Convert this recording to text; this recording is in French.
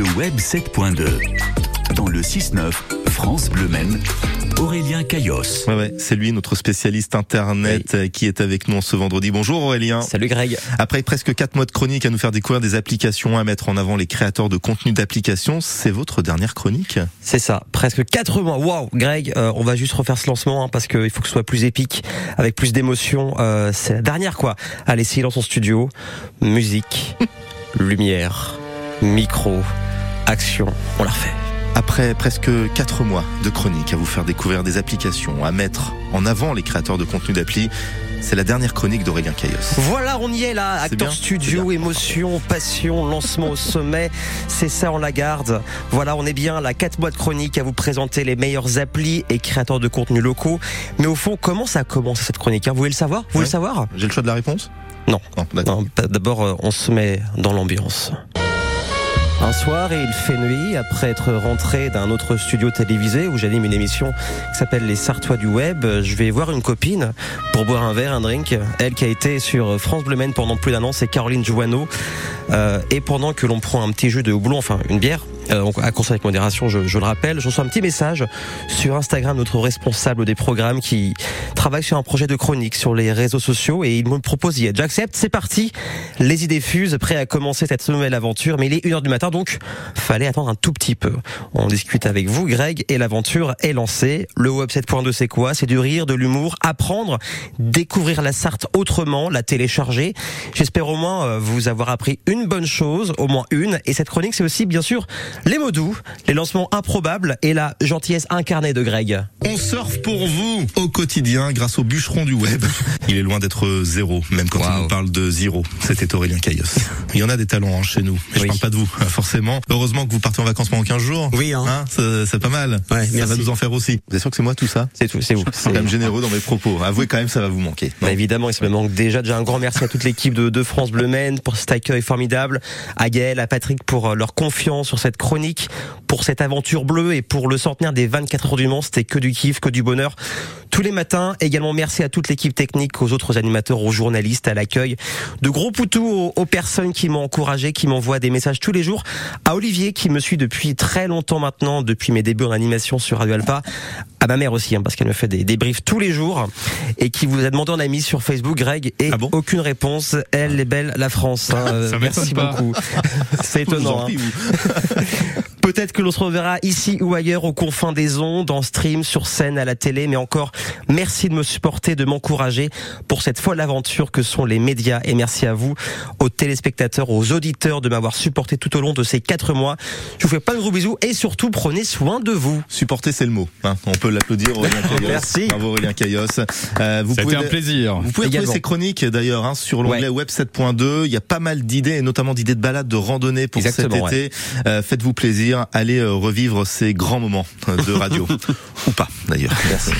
le web 7.2. Dans le 6-9, France Bleu Maine, Aurélien Caillos. Ouais, ouais, c'est lui notre spécialiste internet euh, qui est avec nous ce vendredi. Bonjour Aurélien. Salut Greg. Après presque quatre mois de chronique à nous faire découvrir des applications, à mettre en avant les créateurs de contenu d'applications, c'est votre dernière chronique? C'est ça, presque quatre mois. Waouh, Greg, euh, on va juste refaire ce lancement hein, parce qu'il faut que ce soit plus épique, avec plus d'émotion. Euh, c'est la dernière quoi. Allez, silence en studio, musique, lumière, micro, action. On la refait. Après presque quatre mois de chronique à vous faire découvrir des applications, à mettre en avant les créateurs de contenu d'appli, c'est la dernière chronique d'Aurélien Caillos. Voilà, on y est là. Acteur bien, studio, émotion, passion, lancement au sommet. C'est ça, on la garde. Voilà, on est bien là. Quatre mois de chronique à vous présenter les meilleurs applis et créateurs de contenu locaux. Mais au fond, comment ça a commencé cette chronique hein? Vous voulez le savoir? Vous voulez Ouais. le savoir? J'ai le choix de la réponse? Non. Non, d'accord. Non, D'abord, euh, on se met dans l'ambiance. Un soir, et il fait nuit, après être rentré d'un autre studio télévisé où j'anime une émission qui s'appelle Les Sartois du Web, je vais voir une copine pour boire un verre, un drink. Elle qui a été sur France Bleu pendant plus d'un an, c'est Caroline Joanneau. Euh, et pendant que l'on prend un petit jus de houblon, enfin une bière, euh, à consommer avec modération, je, je le rappelle, je reçois un petit message sur Instagram, notre responsable des programmes qui travaille sur un projet de chronique sur les réseaux sociaux et il me propose d'y être. J'accepte, c'est parti. Les idées fusent, prêt à commencer cette nouvelle aventure, mais il est 1h du matin, donc fallait attendre un tout petit peu. On discute avec vous, Greg, et l'aventure est lancée. Le Web 7.2, c'est quoi? C'est du rire, de l'humour, apprendre, découvrir la Sarthe autrement, la télécharger. J'espère au moins euh, vous avoir appris une bonne chose, au moins une. Et cette chronique, c'est aussi, bien sûr, les mots doux, les lancements improbables et la gentillesse incarnée de Greg. On surfe pour vous au quotidien grâce au bûcheron du web. Il est loin d'être zéro, même quand Waouh. nous parle de zéro. C'était Aurélien Caillos. Il y en a des talents hein, chez nous, mais je Oui. parle pas de vous, forcément. Heureusement que vous partez en vacances pendant 15 jours. Oui, hein. c'est c'est pas mal. Ouais, ça merci. va nous en faire aussi. Vous êtes sûr que c'est moi tout ça? C'est tout, c'est vous. Je suis quand même généreux dans mes propos. Avouez quand même, ça va vous manquer. Bah, évidemment, il se me manque déjà. Déjà un grand merci à toute l'équipe de, de France Bleu Maine pour cet accueil formidable, à Gaël, à Patrick pour euh, leur confiance sur cette chronique, pour cette aventure bleue et pour le centenaire des 24 heures du Mans. C'était que du kiff, que du bonheur. Tous les matins, également merci à toute l'équipe technique, aux autres animateurs, aux journalistes, à l'accueil. De gros poutous aux, aux personnes qui m'ont encouragé, qui m'envoient des messages tous les jours. À Olivier qui me suit depuis très longtemps maintenant, depuis mes débuts en animation sur Radio Alpa. À ma mère aussi, hein, parce qu'elle me fait des débriefs tous les jours et qui vous a demandé en ami sur Facebook, Greg, et Ah bon aucune réponse. Elle est belle, la France. hein. Euh, merci pas. beaucoup. C'est étonnant. hein. Peut-être que l'on se reverra ici ou ailleurs aux confins des ondes, en stream, sur scène, à la télé, mais encore merci de me supporter, de m'encourager pour cette folle aventure que sont les médias et merci à vous, aux téléspectateurs, aux auditeurs de m'avoir supporté tout au long de ces quatre mois. Je vous fais pas de gros bisous et surtout prenez soin de vous. Supporter, c'est le mot. hein. On peut l'applaudir, Aurélien Caillos. Merci. Bravo, Aurélien Caillos. Euh, vous Ça a pouvez été un plaisir. Vous pouvez Également. trouver ces chroniques d'ailleurs hein, sur l'onglet Web 7.2. Il y a pas mal d'idées, et notamment d'idées de balades, de randonnées pour Exactement, cet été. Euh, Faites-vous plaisir, allez euh, revivre ces grands moments euh, de radio. Ou pas d'ailleurs. Merci.